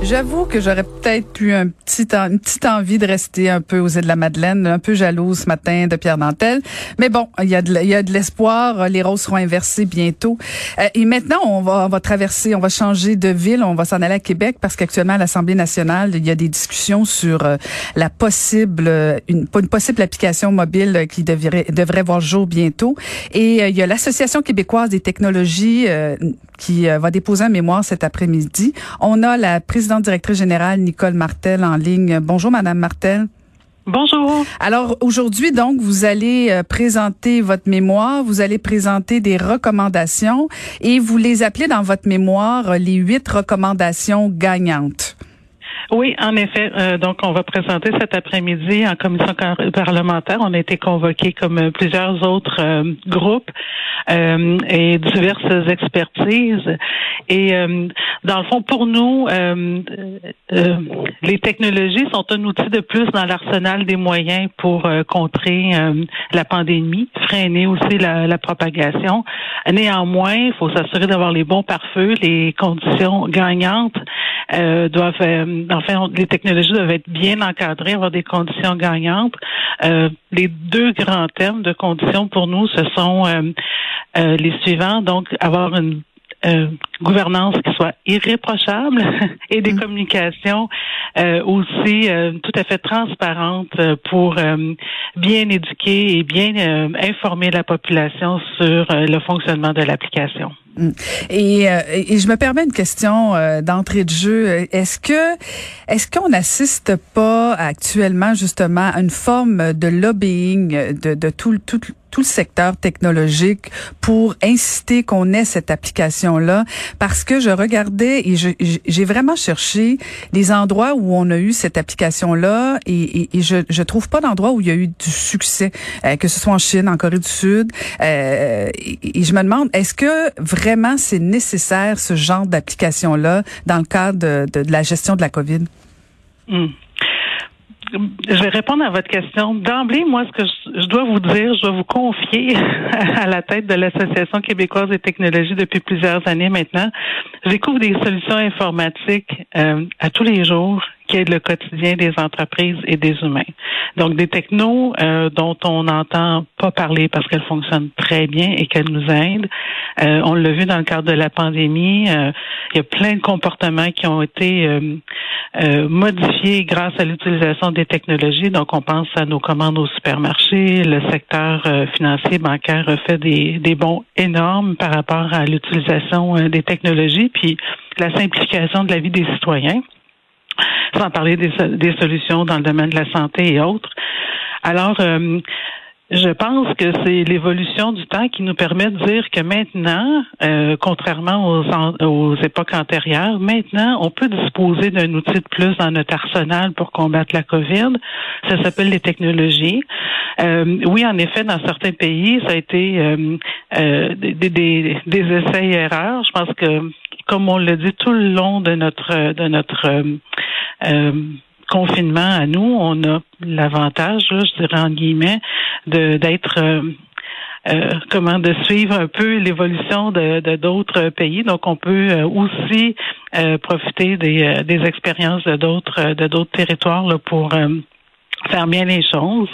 J'avoue que j'aurais peut-être eu un petit, une petite envie de rester un peu aux îles de la Madeleine, un peu jalouse ce matin de Pierre Dantel. Mais bon, il y a de, l'espoir. Les rôles seront inversés bientôt. Euh, et maintenant, on va, on va traverser, on va changer de ville. On va s'en aller à Québec parce qu'actuellement, à l'Assemblée nationale, il y a des discussions sur euh, la possible, une, une possible application mobile qui devrait, devrait voir jour bientôt. Et euh, il y a l'Association québécoise des technologies qui va déposer un mémoire cet après-midi. On a la présidente présidente directrice générale Nicole Martel en ligne. Bonjour, Madame Martel. Bonjour. Alors aujourd'hui, donc, vous allez euh, présenter votre mémoire, vous allez présenter des recommandations et vous les appelez dans votre mémoire les huit recommandations gagnantes. Oui, en effet. Euh, donc, on va présenter cet après-midi en commission parlementaire. On a été convoqués comme plusieurs autres euh, groupes euh, et diverses expertises. Et dans le fond, pour nous, les technologies sont un outil de plus dans l'arsenal des moyens pour contrer la pandémie, freiner aussi la, la propagation. Néanmoins, il faut s'assurer d'avoir les bons pare-feux, les conditions gagnantes doivent enfin, les technologies doivent être bien encadrées, avoir des conditions gagnantes. Euh, les deux grands thèmes de conditions pour nous, ce sont euh, euh, les suivants. Donc, avoir une gouvernance qui soit irréprochable et des mm. communications aussi tout à fait transparentes pour bien éduquer et bien informer la population sur le fonctionnement de l'application. Mm. Et, euh, et, je me permets une question euh, d'entrée de jeu. Est-ce que est-ce qu'on n'assiste pas actuellement justement à une forme de lobbying de, de tout, tout, tout le secteur technologique pour inciter qu'on ait cette application-là parce que je regardais et j'ai vraiment cherché les endroits où on a eu cette application-là et, je, je trouve pas d'endroit où il y a eu du succès, euh, que ce soit en Chine, en Corée du Sud. Euh, et, je me demande, est-ce que vraiment c'est nécessaire ce genre d'application-là dans le cadre de, de, la gestion de la COVID? Hmm je vais répondre à votre question. D'emblée, moi, ce que je, dois vous dire, je dois vous confier à la tête de l'Association québécoise des technologies depuis plusieurs années maintenant. Je découvre des solutions informatiques euh, à tous les jours qui aident le quotidien des entreprises et des humains. Donc, des technos euh, dont on n'entend pas parler parce qu'elles fonctionnent très bien et qu'elles nous aident. Euh, on l'a vu dans le cadre de la pandémie. il y a plein de comportements qui ont été modifiés grâce à l'utilisation des technologies. Donc, on pense à nos commandes au supermarché. Le secteur financier, bancaire fait des, des bons énormes par rapport à l'utilisation des technologies. Puis, la simplification de la vie des citoyens sans parler des, des solutions dans le domaine de la santé et autres. Alors, euh, je pense que c'est l'évolution du temps qui nous permet de dire que maintenant, euh, contrairement aux, aux, époques antérieures, maintenant, on peut disposer d'un outil de plus dans notre arsenal pour combattre la COVID. Ça s'appelle les technologies. Euh, oui, en effet, dans certains pays, ça a été euh, des, des, des essais-erreurs. Je pense que, comme on l'a dit tout le long de notre de notre euh, confinement à nous, on a l'avantage, je dirais en guillemets, de d'être euh, euh, comment de suivre un peu l'évolution de d'autres pays. Donc, on peut aussi profiter des, des expériences de d'autres de d'autres territoires là, pour faire bien les choses.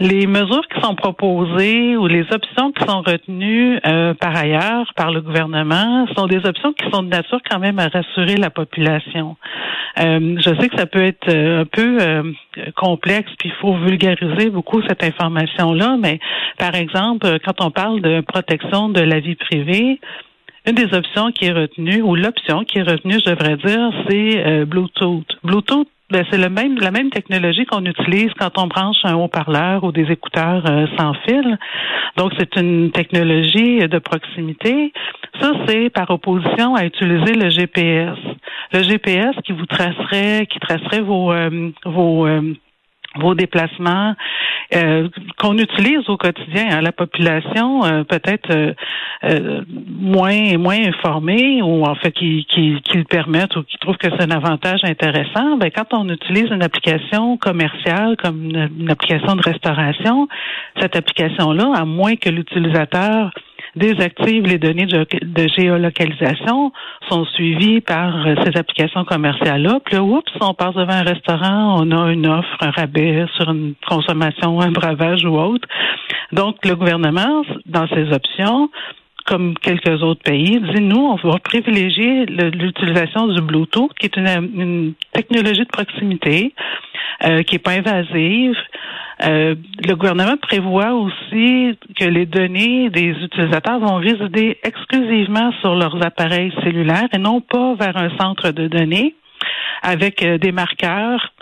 Les mesures qui sont proposées ou les options qui sont retenues euh, par ailleurs par le gouvernement sont des options qui sont de nature quand même à rassurer la population. Euh, je sais que ça peut être euh, un peu complexe, puis il faut vulgariser beaucoup cette information-là, mais par exemple, quand on parle de protection de la vie privée, une des options qui est retenue, ou l'option qui est retenue, je devrais dire, c'est Bluetooth. Bluetooth ben, c'est le même, la même technologie qu'on utilise quand on branche un haut-parleur ou des écouteurs euh, sans fil. Donc, c'est une technologie de proximité. Ça, c'est par opposition à utiliser le GPS. Le GPS qui vous tracerait, qui tracerait vos, euh, vos, euh, vos déplacements euh, qu'on utilise au quotidien. Hein. La population euh, peut-être euh, moins moins informée ou en fait qui, qui, qui le permettent ou qui trouvent que c'est un avantage intéressant. Ben quand on utilise une application commerciale comme une application de restauration, cette application-là, à moins que l'utilisateur désactive les données de, géolocalisation, sont suivies par euh, ces applications commerciales-là. Puis là, oups, on passe devant un restaurant, on a une offre, un rabais sur une consommation, un bravage ou autre. Donc, le gouvernement, dans ses options, comme quelques autres pays, dit nous, on va privilégier l'utilisation du Bluetooth, qui est une, technologie de proximité, euh, qui est pas invasive, euh, le gouvernement prévoit aussi que les données des utilisateurs vont résider exclusivement sur leurs appareils cellulaires et non pas vers un centre de données avec euh, des marqueurs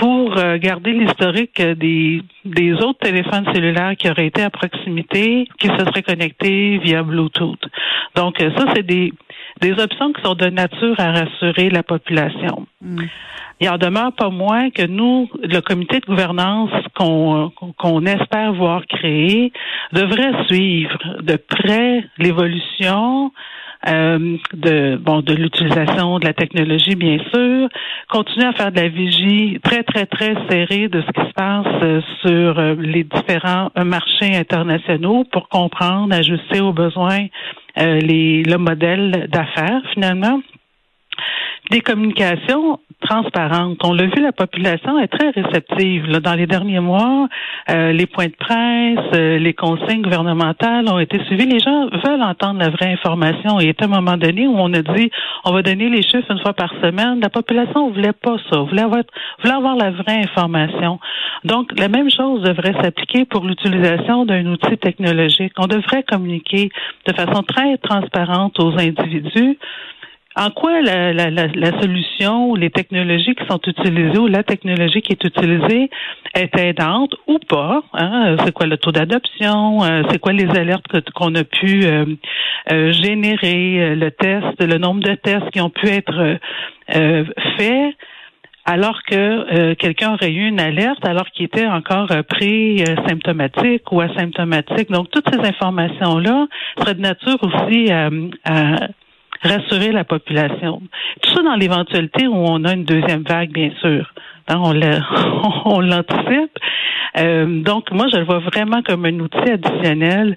pour euh, garder l'historique des, des autres téléphones cellulaires qui auraient été à proximité, qui se seraient connectés via Bluetooth. Donc, ça, c'est des, des options qui sont de nature à rassurer la population. Mm il en demeure pas moins que nous, le comité de gouvernance qu'on qu'on espère voir créé, devrait suivre de près l'évolution euh, de bon de l'utilisation de la technologie bien sûr, continuer à faire de la vigie très très très serrée de ce qui se passe euh, sur euh, les différents marchés internationaux pour comprendre, ajuster aux besoins les le modèle d'affaires finalement des communications transparentes. On l'a vu, la population est très réceptive. Là, dans les derniers mois, euh, les points de presse, euh, les consignes gouvernementales ont été suivis. Les gens veulent entendre la vraie information. Et à un moment donné où on a dit on va donner les chiffres une fois par semaine, la population voulait pas ça, voulait avoir, voulait avoir la vraie information. Donc, la même chose devrait s'appliquer pour l'utilisation d'un outil technologique. On devrait communiquer de façon très transparente aux individus en quoi la, la, la, solution ou les technologies qui sont utilisées ou la technologie qui est utilisée est aidante ou pas? Hein? C'est quoi le taux d'adoption? Euh, c'est quoi les alertes qu'on a pu euh, euh, générer? Le test, le nombre de tests qui ont pu être faits? alors que quelqu'un aurait eu une alerte alors qu'il était encore pré-symptomatique ou asymptomatique? Donc, toutes ces informations-là seraient de nature aussi à, rassurer la population. Tout ça dans l'éventualité où on a une deuxième vague, bien sûr. On l'anticipe. Euh, donc, moi, je le vois vraiment comme un outil additionnel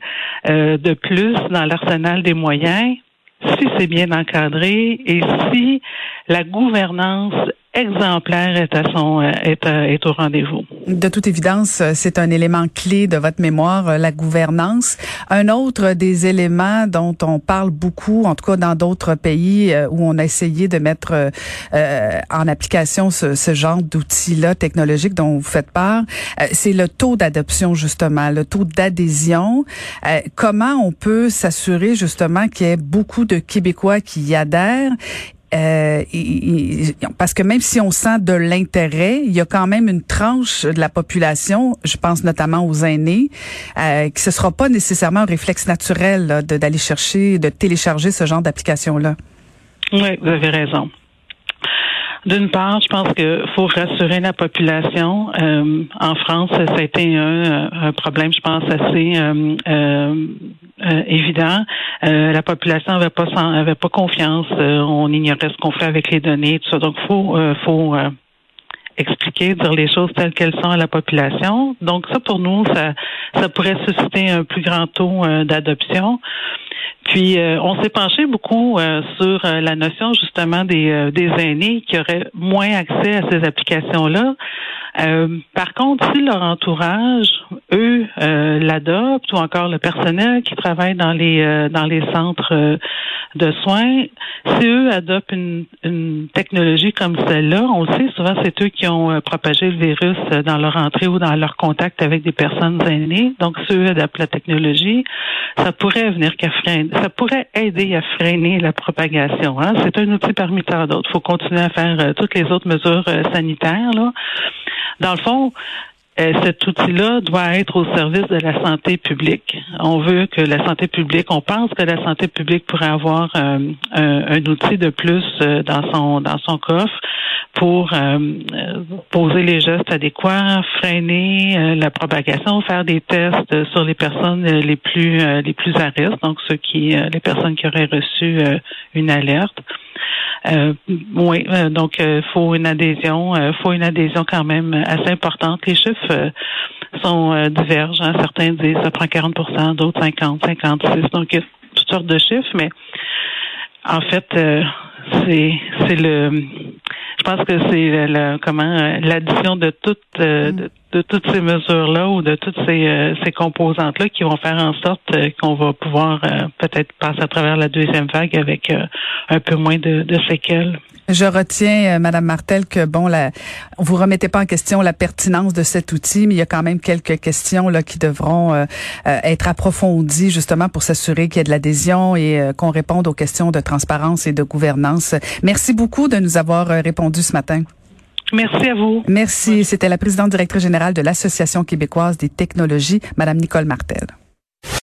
euh, de plus dans l'arsenal des moyens, si c'est bien encadré et si la gouvernance exemplaire est à son euh, est, euh, est au rendez-vous. De toute évidence, euh, c'est un élément clé de votre mémoire, la gouvernance. Un autre des éléments dont on parle beaucoup, en tout cas dans d'autres pays où on a essayé de mettre en application ce, ce genre d'outils-là technologiques dont vous faites part, c'est le taux d'adoption justement, le taux d'adhésion. comment on peut s'assurer justement qu'il y ait beaucoup de Québécois qui y adhèrent? Euh, parce que même si on sent de l'intérêt, il y a quand même une tranche de la population, je pense notamment aux aînés, euh, que ce sera pas nécessairement un réflexe naturel d'aller chercher, de télécharger ce genre d'application-là. Oui, vous avez raison. D'une part, je pense qu'il faut rassurer la population. Euh, en France, ça a été un, problème, je pense, assez euh, euh, évident. la population n'avait pas avait pas confiance. on ignorait ce qu'on fait avec les données, tout ça. Donc, faut faut expliquer, dire les choses telles qu'elles sont à la population. Donc, ça pour nous, ça ça pourrait susciter un plus grand taux d'adoption. Puis euh, on s'est penché beaucoup euh, sur euh, la notion justement des, des aînés qui auraient moins accès à ces applications-là. par contre, si leur entourage, eux, l'adoptent ou encore le personnel qui travaille dans les dans les centres de soins, si eux adoptent une, une technologie comme celle-là, on le sait souvent c'est eux qui ont propagé le virus dans leur entrée ou dans leur contact avec des personnes aînées. Donc si eux adoptent la technologie, ça pourrait venir ça pourrait aider à freiner la propagation. Hein? C'est un outil parmi tant d'autres. Il faut continuer à faire euh, toutes les autres mesures euh, sanitaires. Dans le fond, cet outil-là doit être au service de la santé publique. On veut que la santé publique, on pense que la santé publique pourrait avoir euh, un, outil de plus euh, dans son dans son coffre pour poser les gestes adéquats, freiner la propagation, faire des tests sur les personnes les plus les plus à risque, donc ceux qui les personnes qui auraient reçu une alerte. Euh, oui, euh, donc il euh, faut une adhésion, faut une adhésion quand même assez importante. Les chiffres sont divergents. Certains disent ça prend 40% d'autres 50, 56. Donc il y a toutes sortes de chiffres, mais en fait, c'est c'est le je pense que c'est la, comment l'addition de toutes de toutes ces mesures-là ou de toutes ces, euh, ces composantes-là qui vont faire en sorte euh, qu'on va pouvoir euh, peut-être passer à travers la deuxième vague avec un peu moins de, de séquelles. Je retiens, Madame Martel, que bon, la, vous remettez pas en question la pertinence de cet outil, mais il y a quand même quelques questions là qui devront être approfondies justement pour s'assurer qu'il y ait de l'adhésion et qu'on réponde aux questions de transparence et de gouvernance. Merci beaucoup de nous avoir répondu ce matin. Merci à vous. Merci. C'était la présidente directrice générale de l'Association québécoise des technologies, Madame Nicole Martel.